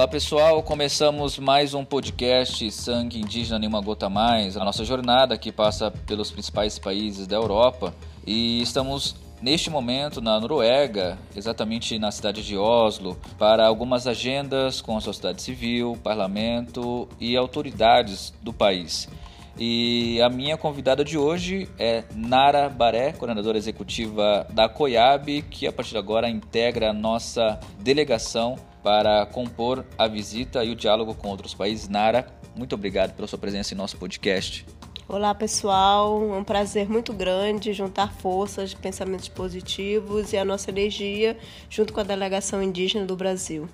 Olá pessoal, começamos mais um podcast Sangue Indígena Nenhuma Gota Mais, a nossa jornada que passa pelos principais países da Europa e estamos neste momento na Noruega, exatamente na cidade de Oslo, para algumas agendas com a sociedade civil, parlamento e autoridades do país. E a minha convidada de hoje é Nara Baré, coordenadora executiva da COIAB, que a partir de agora integra a nossa delegação para compor a visita e o diálogo com outros países. Nara, muito obrigado pela sua presença em nosso podcast. Olá pessoal, é um prazer muito grande juntar forças, pensamentos positivos e a nossa energia junto com a delegação indígena do Brasil.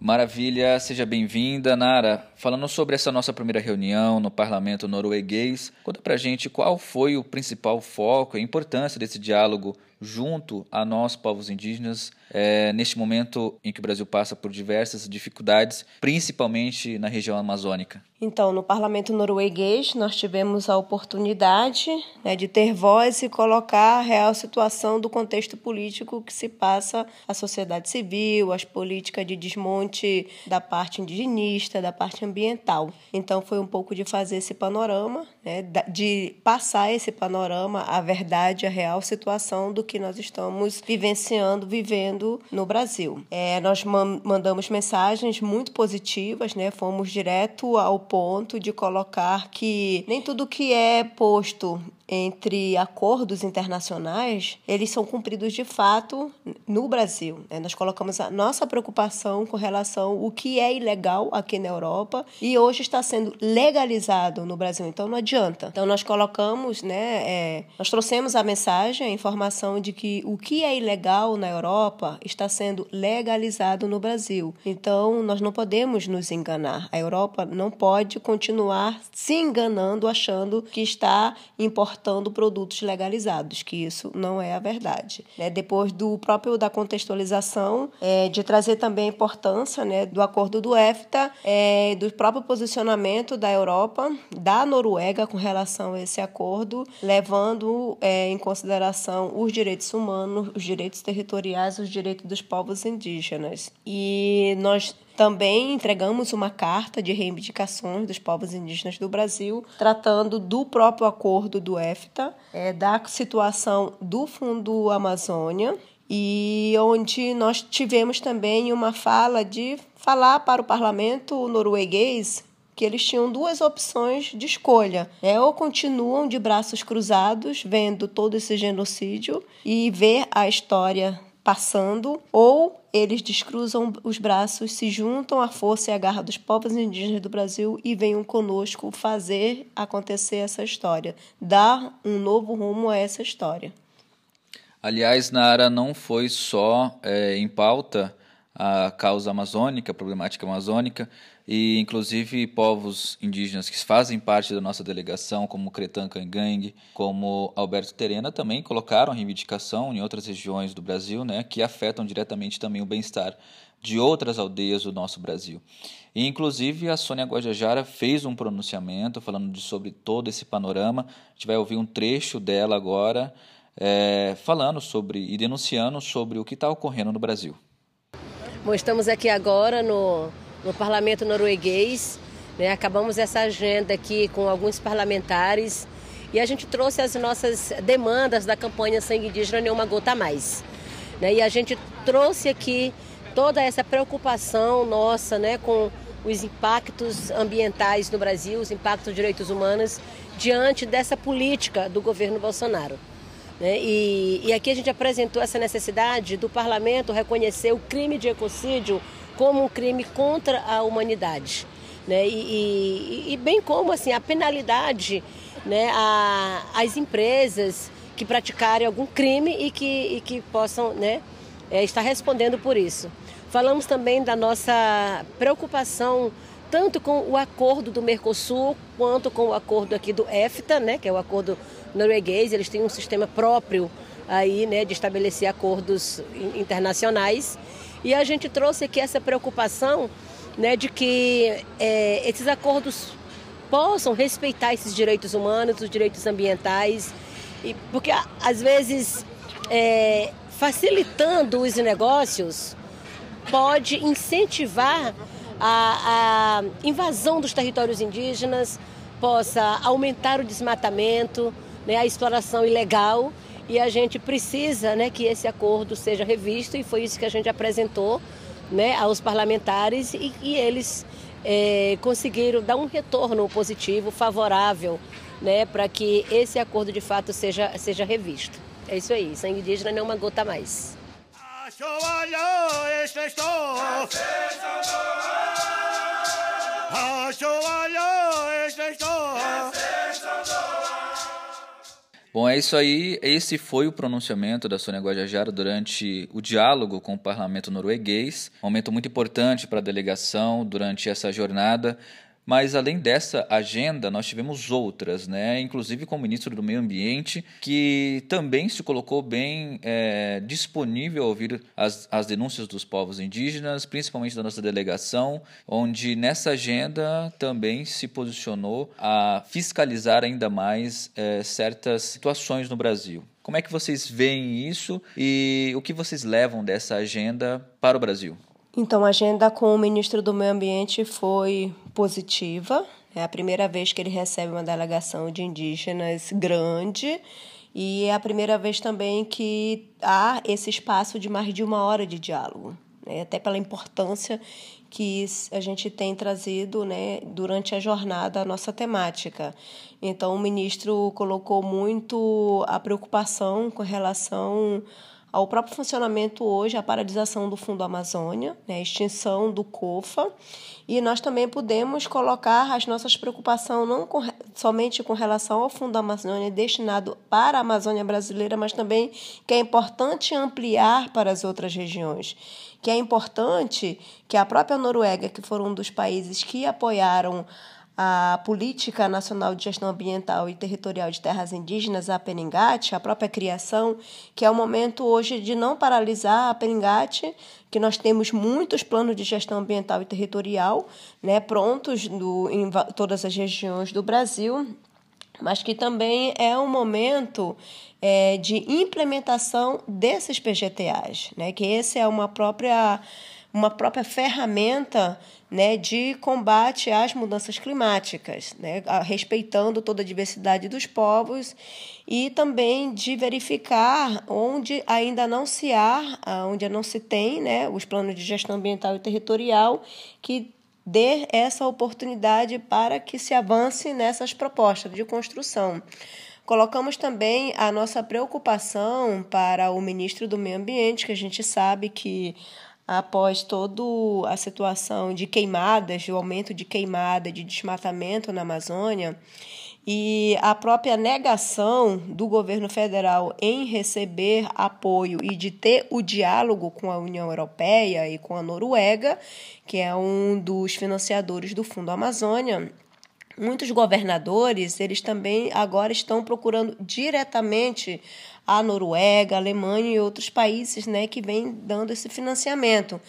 Maravilha, seja bem-vinda, Nara. Falando sobre essa nossa primeira reunião no parlamento norueguês, conta pra gente qual foi o principal foco e a importância desse diálogo junto a nós, povos indígenas, é, neste momento em que o Brasil passa por diversas dificuldades, principalmente na região amazônica. Então, no parlamento norueguês, nós tivemos a oportunidade né, de ter voz e colocar a real situação do contexto político que se passa a sociedade civil, as políticas de desmonte da parte indigenista, da parte ambiental. Então, foi um pouco de fazer esse panorama, né, de passar esse panorama, a verdade, a real situação do que nós estamos vivenciando, vivendo no Brasil. É, nós mandamos mensagens muito positivas, né, fomos direto ao ponto de colocar que nem tudo que é posto entre acordos internacionais, eles são cumpridos de fato no Brasil. Né? Nós colocamos a nossa preocupação com relação ao que é ilegal aqui na Europa e hoje está sendo legalizado no Brasil. Então não adianta. Então nós colocamos, né, é, nós trouxemos a mensagem, a informação de que o que é ilegal na Europa está sendo legalizado no Brasil. Então nós não podemos nos enganar. A Europa não pode continuar se enganando achando que está importando importando produtos legalizados, que isso não é a verdade. Né? Depois do próprio da contextualização, é, de trazer também a importância né, do acordo do EFTA, é, do próprio posicionamento da Europa, da Noruega com relação a esse acordo, levando é, em consideração os direitos humanos, os direitos territoriais, os direitos dos povos indígenas. E nós também entregamos uma carta de reivindicações dos povos indígenas do Brasil, tratando do próprio acordo do EFTA, é, da situação do Fundo Amazônia, e onde nós tivemos também uma fala de falar para o parlamento norueguês que eles tinham duas opções de escolha. É, ou continuam de braços cruzados, vendo todo esse genocídio e ver a história passando, ou eles descruzam os braços, se juntam à força e à garra dos povos indígenas do Brasil e venham conosco fazer acontecer essa história, dar um novo rumo a essa história. Aliás, Nara não foi só é, em pauta a causa amazônica, a problemática amazônica, e inclusive povos indígenas que fazem parte da nossa delegação, como Cretan Cangangue, como Alberto Terena, também colocaram reivindicação em outras regiões do Brasil, né, que afetam diretamente também o bem-estar de outras aldeias do nosso Brasil. E, inclusive, a Sônia Guajajara fez um pronunciamento falando de, sobre todo esse panorama. A gente vai ouvir um trecho dela agora, é, falando sobre e denunciando sobre o que está ocorrendo no Brasil. Bom, estamos aqui agora no no parlamento norueguês. Né? Acabamos essa agenda aqui com alguns parlamentares e a gente trouxe as nossas demandas da campanha Sangue Indígena Nenhuma Gota Mais. Né? E a gente trouxe aqui toda essa preocupação nossa né, com os impactos ambientais no Brasil, os impactos dos direitos humanos, diante dessa política do governo Bolsonaro. Né? E, e aqui a gente apresentou essa necessidade do parlamento reconhecer o crime de ecocídio como um crime contra a humanidade. Né? E, e, e bem como assim, a penalidade né, a, as empresas que praticarem algum crime e que, e que possam né, é, estar respondendo por isso. Falamos também da nossa preocupação tanto com o acordo do Mercosul quanto com o acordo aqui do EFTA, né, que é o acordo norueguês. Eles têm um sistema próprio aí, né, de estabelecer acordos internacionais. E a gente trouxe aqui essa preocupação né, de que é, esses acordos possam respeitar esses direitos humanos, os direitos ambientais, e, porque às vezes é, facilitando os negócios pode incentivar a, a invasão dos territórios indígenas, possa aumentar o desmatamento, né, a exploração ilegal e a gente precisa né, que esse acordo seja revisto e foi isso que a gente apresentou né, aos parlamentares e, e eles é, conseguiram dar um retorno positivo, favorável, né, para que esse acordo de fato seja, seja revisto. É isso aí, sangue indígena não é uma gota mais. Bom, é isso aí. Esse foi o pronunciamento da Sônia Guajajara durante o diálogo com o parlamento norueguês. Um momento muito importante para a delegação durante essa jornada. Mas além dessa agenda, nós tivemos outras, né? inclusive com o ministro do Meio Ambiente, que também se colocou bem é, disponível a ouvir as, as denúncias dos povos indígenas, principalmente da nossa delegação, onde nessa agenda também se posicionou a fiscalizar ainda mais é, certas situações no Brasil. Como é que vocês veem isso e o que vocês levam dessa agenda para o Brasil? Então, a agenda com o ministro do Meio Ambiente foi positiva. É a primeira vez que ele recebe uma delegação de indígenas grande e é a primeira vez também que há esse espaço de mais de uma hora de diálogo, né? até pela importância que a gente tem trazido né, durante a jornada a nossa temática. Então, o ministro colocou muito a preocupação com relação ao próprio funcionamento hoje, a paralisação do Fundo Amazônia, né, a extinção do COFA, e nós também podemos colocar as nossas preocupações não com, somente com relação ao Fundo Amazônia destinado para a Amazônia brasileira, mas também que é importante ampliar para as outras regiões. Que é importante que a própria Noruega, que foram um dos países que apoiaram a Política Nacional de Gestão Ambiental e Territorial de Terras Indígenas, a PENINGAT, a própria criação, que é o momento hoje de não paralisar a PENINGAT, que nós temos muitos planos de gestão ambiental e territorial né, prontos do, em todas as regiões do Brasil, mas que também é um momento é, de implementação desses PGTAs, né, que esse é uma própria uma própria ferramenta né, de combate às mudanças climáticas, né, respeitando toda a diversidade dos povos e também de verificar onde ainda não se há, onde não se tem né, os planos de gestão ambiental e territorial que dê essa oportunidade para que se avance nessas propostas de construção. Colocamos também a nossa preocupação para o ministro do Meio Ambiente, que a gente sabe que após toda a situação de queimadas, o aumento de queimada, de desmatamento na Amazônia, e a própria negação do governo federal em receber apoio e de ter o diálogo com a União Europeia e com a Noruega, que é um dos financiadores do Fundo Amazônia, muitos governadores, eles também agora estão procurando diretamente a Noruega, a Alemanha e outros países né, que vêm dando esse financiamento.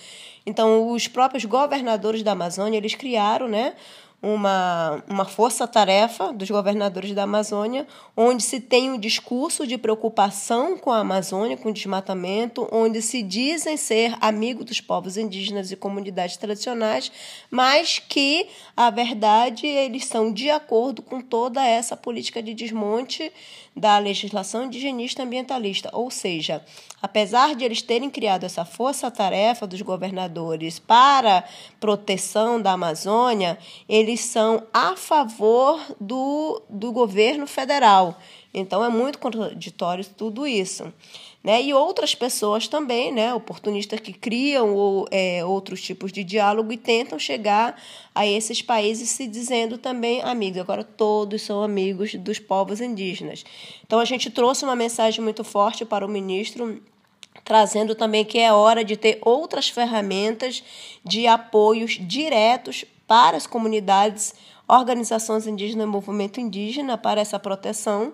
Então, os próprios governadores da Amazônia, eles criaram né, uma, uma força-tarefa dos governadores da Amazônia, onde se tem um discurso de preocupação com a Amazônia, com o desmatamento, onde se dizem ser amigos dos povos indígenas e comunidades tradicionais, mas que, a verdade, eles são de acordo com toda essa política de desmonte da legislação indigenista ambientalista, ou seja, apesar de eles terem criado essa força-tarefa dos governadores para proteção da Amazônia, eles são a favor do, do governo federal. Então é muito contraditório tudo isso né? E outras pessoas também, né? Oportunistas que criam ou, é, outros tipos de diálogo e tentam chegar a esses países se dizendo também amigos. Agora todos são amigos dos povos indígenas. Então a gente trouxe uma mensagem muito forte para o ministro trazendo também que é hora de ter outras ferramentas de apoios diretos para as comunidades, organizações indígenas e movimento indígena para essa proteção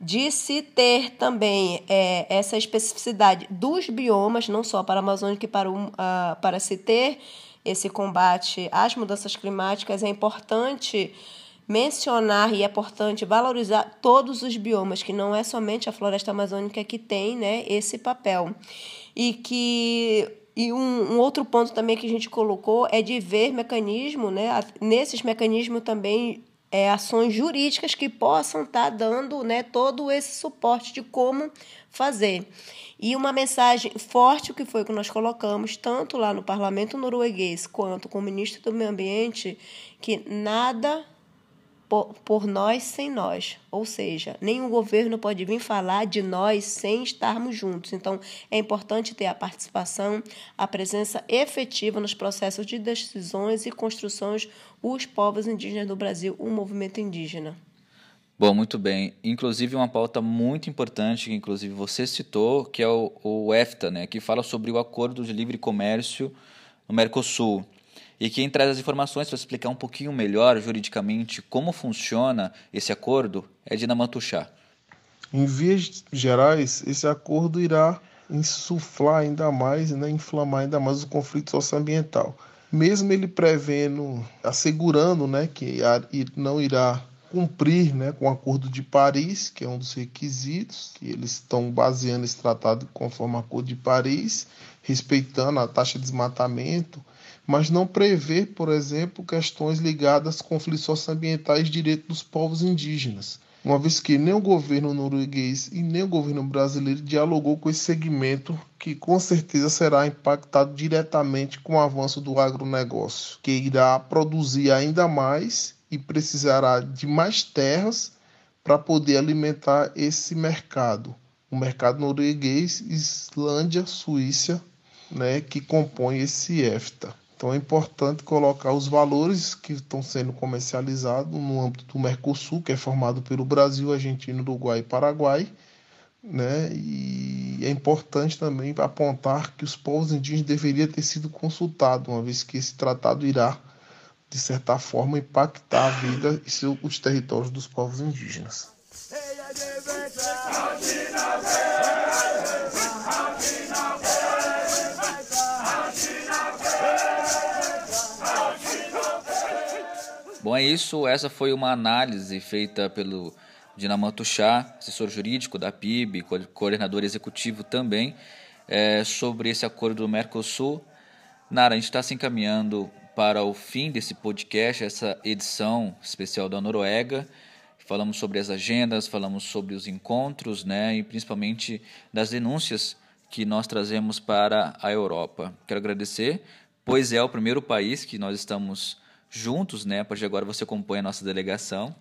de se ter também é, essa especificidade dos biomas, não só para a Amazônia, que para, uh, para se ter esse combate às mudanças climáticas, é importante mencionar e é importante valorizar todos os biomas, que não é somente a floresta amazônica que tem né, esse papel. E que e um, um, outro ponto também que a gente colocou é de ver mecanismo, né, nesses mecanismos também é, ações jurídicas que possam estar tá dando né, todo esse suporte de como fazer. E uma mensagem forte que foi que nós colocamos, tanto lá no parlamento norueguês quanto com o ministro do Meio Ambiente, que nada por, por nós sem nós. Ou seja, nenhum governo pode vir falar de nós sem estarmos juntos. Então, é importante ter a participação, a presença efetiva nos processos de decisões e construções os povos indígenas do Brasil, o movimento indígena. Bom, muito bem. Inclusive uma pauta muito importante que inclusive você citou, que é o, o EFTA, né, que fala sobre o Acordo de Livre Comércio no Mercosul. E quem traz as informações para explicar um pouquinho melhor juridicamente como funciona esse acordo é Dina Mantuchá. Em vias gerais, esse acordo irá insuflar ainda mais, né, inflamar ainda mais o conflito socioambiental. Mesmo ele prevendo, assegurando né, que não irá cumprir né, com o Acordo de Paris, que é um dos requisitos, que eles estão baseando esse tratado conforme o Acordo de Paris, respeitando a taxa de desmatamento, mas não prevê, por exemplo, questões ligadas a conflitos socioambientais e direitos dos povos indígenas, uma vez que nem o governo norueguês e nem o governo brasileiro dialogou com esse segmento que com certeza será impactado diretamente com o avanço do agronegócio, que irá produzir ainda mais e precisará de mais terras para poder alimentar esse mercado. O mercado norueguês, Islândia, Suíça, né, que compõe esse EFTA. Então é importante colocar os valores que estão sendo comercializados no âmbito do Mercosul, que é formado pelo Brasil, Argentina, Uruguai e Paraguai. Né? E é importante também apontar que os povos indígenas deveriam ter sido consultados, uma vez que esse tratado irá, de certa forma, impactar a vida e os territórios dos povos indígenas. Bom, é isso. Essa foi uma análise feita pelo Dinamanto Chá, assessor jurídico da PIB, coordenador executivo também, é, sobre esse acordo do Mercosul. Nara, a gente está se encaminhando para o fim desse podcast, essa edição especial da Noruega. Falamos sobre as agendas, falamos sobre os encontros, né, e principalmente das denúncias que nós trazemos para a Europa. Quero agradecer, pois é o primeiro país que nós estamos juntos, né? A partir de agora você acompanha a nossa delegação.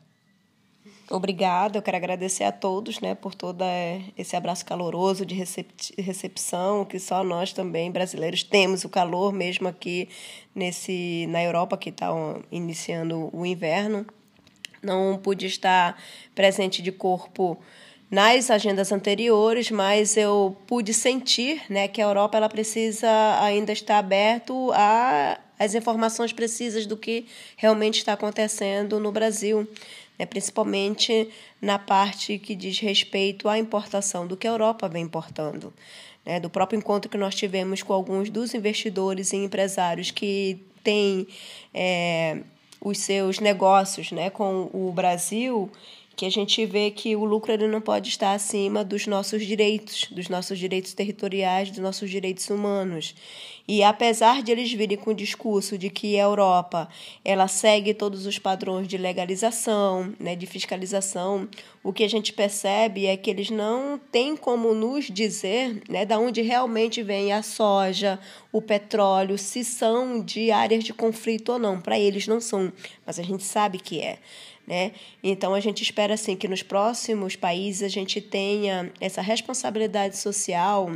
Obrigada, eu quero agradecer a todos né, por todo esse abraço caloroso de recepção, que só nós também, brasileiros, temos o calor mesmo aqui nesse, na Europa, que está iniciando o inverno. Não pude estar presente de corpo nas agendas anteriores, mas eu pude sentir né, que a Europa ela precisa ainda estar aberto a as informações precisas do que realmente está acontecendo no Brasil, né, principalmente na parte que diz respeito à importação do que a Europa vem importando. Né, do próprio encontro que nós tivemos com alguns dos investidores e empresários que têm é, os seus negócios né, com o Brasil que a gente vê que o lucro ele não pode estar acima dos nossos direitos, dos nossos direitos territoriais, dos nossos direitos humanos. E apesar de eles virem com o discurso de que a Europa ela segue todos os padrões de legalização, né, de fiscalização, o que a gente percebe é que eles não têm como nos dizer né, da onde realmente vem a soja, o petróleo, se são de áreas de conflito ou não. Para eles não são, mas a gente sabe que é. Né? Então a gente espera assim que nos próximos países a gente tenha essa responsabilidade social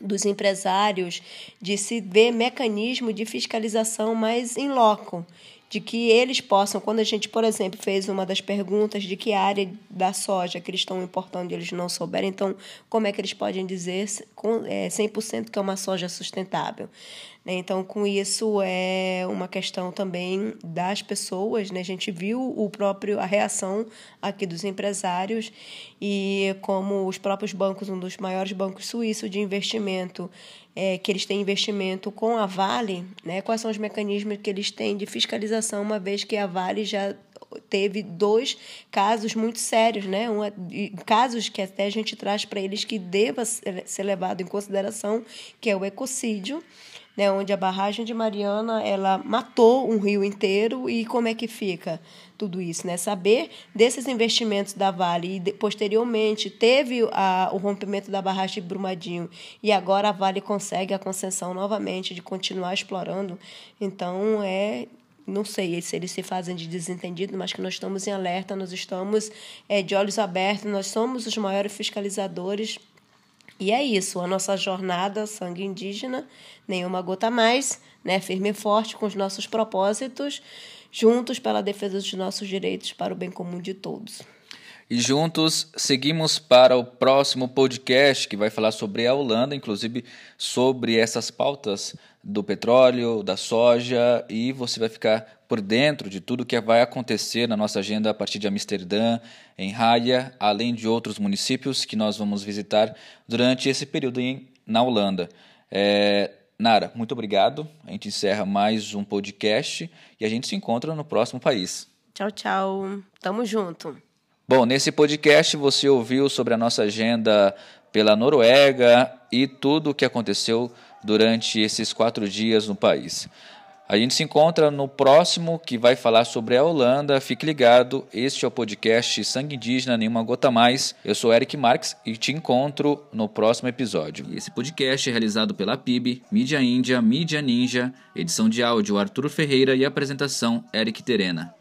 dos empresários de se ver mecanismo de fiscalização mais em loco, de que eles possam, quando a gente, por exemplo, fez uma das perguntas de que área da soja que eles estão importando e eles não souberem, então como é que eles podem dizer com, é, 100% que é uma soja sustentável? Né? Então, com isso, é uma questão também das pessoas. Né? A gente viu o próprio, a reação aqui dos empresários e como os próprios bancos, um dos maiores bancos suíços de investimento, é, que eles têm investimento com a Vale, né? quais são os mecanismos que eles têm de fiscalização, uma vez que a Vale já teve dois casos muito sérios, né? Um, casos que até a gente traz para eles que deva ser levado em consideração, que é o ecocídio né, onde a barragem de Mariana ela matou um rio inteiro e como é que fica tudo isso, né? Saber desses investimentos da Vale e posteriormente teve a, o rompimento da barragem de Brumadinho e agora a Vale consegue a concessão novamente de continuar explorando, então é não sei se eles se fazem de desentendido, mas que nós estamos em alerta, nós estamos é, de olhos abertos, nós somos os maiores fiscalizadores e é isso, a nossa jornada sangue indígena, nenhuma gota mais, né? firme e forte com os nossos propósitos, juntos pela defesa dos nossos direitos para o bem comum de todos. E juntos seguimos para o próximo podcast que vai falar sobre a Holanda, inclusive sobre essas pautas do petróleo, da soja, e você vai ficar por dentro de tudo que vai acontecer na nossa agenda a partir de Amsterdã, em Haia, além de outros municípios que nós vamos visitar durante esse período em, na Holanda. É, Nara, muito obrigado. A gente encerra mais um podcast e a gente se encontra no próximo país. Tchau, tchau. Tamo junto. Bom, nesse podcast você ouviu sobre a nossa agenda pela Noruega e tudo o que aconteceu durante esses quatro dias no país. A gente se encontra no próximo que vai falar sobre a Holanda. Fique ligado, este é o podcast Sangue Indígena, Nenhuma Gota Mais. Eu sou Eric Marques e te encontro no próximo episódio. Esse podcast é realizado pela PIB, Mídia Índia, Mídia Ninja, edição de áudio Arturo Ferreira e apresentação Eric Terena.